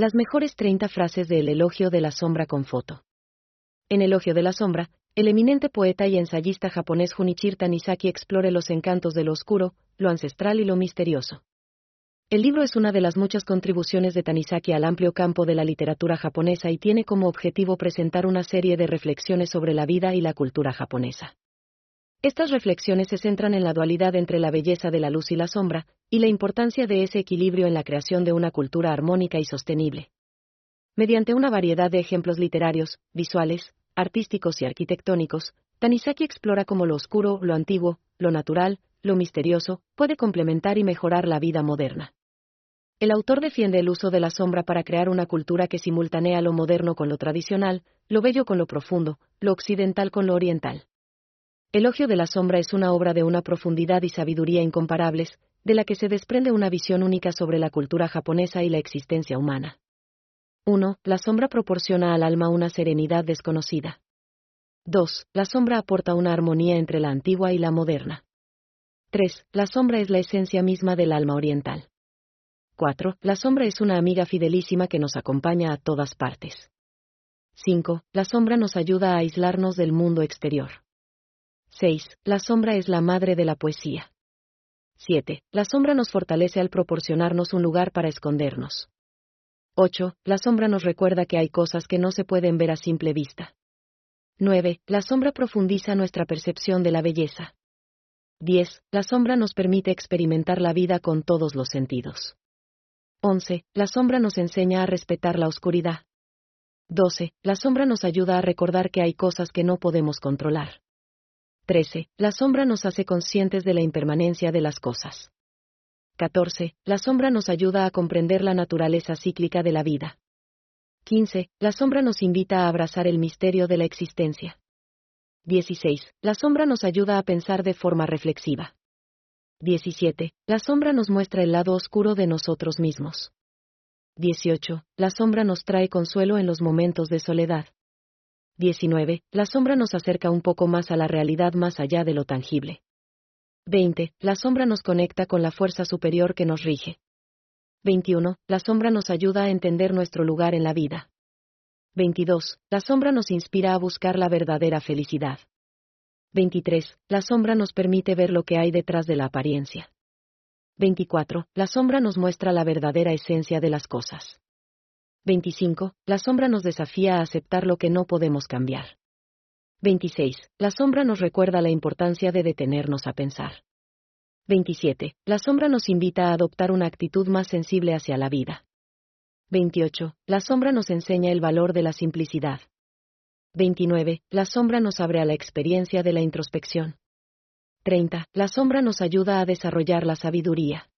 Las mejores 30 frases del elogio de la sombra con foto. En Elogio de la sombra, el eminente poeta y ensayista japonés Junichiro Tanizaki explora los encantos de lo oscuro, lo ancestral y lo misterioso. El libro es una de las muchas contribuciones de Tanizaki al amplio campo de la literatura japonesa y tiene como objetivo presentar una serie de reflexiones sobre la vida y la cultura japonesa. Estas reflexiones se centran en la dualidad entre la belleza de la luz y la sombra, y la importancia de ese equilibrio en la creación de una cultura armónica y sostenible. Mediante una variedad de ejemplos literarios, visuales, artísticos y arquitectónicos, Tanizaki explora cómo lo oscuro, lo antiguo, lo natural, lo misterioso, puede complementar y mejorar la vida moderna. El autor defiende el uso de la sombra para crear una cultura que simultanea lo moderno con lo tradicional, lo bello con lo profundo, lo occidental con lo oriental. Elogio de la sombra es una obra de una profundidad y sabiduría incomparables, de la que se desprende una visión única sobre la cultura japonesa y la existencia humana. 1. La sombra proporciona al alma una serenidad desconocida. 2. La sombra aporta una armonía entre la antigua y la moderna. 3. La sombra es la esencia misma del alma oriental. 4. La sombra es una amiga fidelísima que nos acompaña a todas partes. 5. La sombra nos ayuda a aislarnos del mundo exterior. 6. La sombra es la madre de la poesía. 7. La sombra nos fortalece al proporcionarnos un lugar para escondernos. 8. La sombra nos recuerda que hay cosas que no se pueden ver a simple vista. 9. La sombra profundiza nuestra percepción de la belleza. 10. La sombra nos permite experimentar la vida con todos los sentidos. 11. La sombra nos enseña a respetar la oscuridad. 12. La sombra nos ayuda a recordar que hay cosas que no podemos controlar. 13. La sombra nos hace conscientes de la impermanencia de las cosas. 14. La sombra nos ayuda a comprender la naturaleza cíclica de la vida. 15. La sombra nos invita a abrazar el misterio de la existencia. 16. La sombra nos ayuda a pensar de forma reflexiva. 17. La sombra nos muestra el lado oscuro de nosotros mismos. 18. La sombra nos trae consuelo en los momentos de soledad. 19. La sombra nos acerca un poco más a la realidad más allá de lo tangible. 20. La sombra nos conecta con la fuerza superior que nos rige. 21. La sombra nos ayuda a entender nuestro lugar en la vida. 22. La sombra nos inspira a buscar la verdadera felicidad. 23. La sombra nos permite ver lo que hay detrás de la apariencia. 24. La sombra nos muestra la verdadera esencia de las cosas. 25. La sombra nos desafía a aceptar lo que no podemos cambiar. 26. La sombra nos recuerda la importancia de detenernos a pensar. 27. La sombra nos invita a adoptar una actitud más sensible hacia la vida. 28. La sombra nos enseña el valor de la simplicidad. 29. La sombra nos abre a la experiencia de la introspección. 30. La sombra nos ayuda a desarrollar la sabiduría.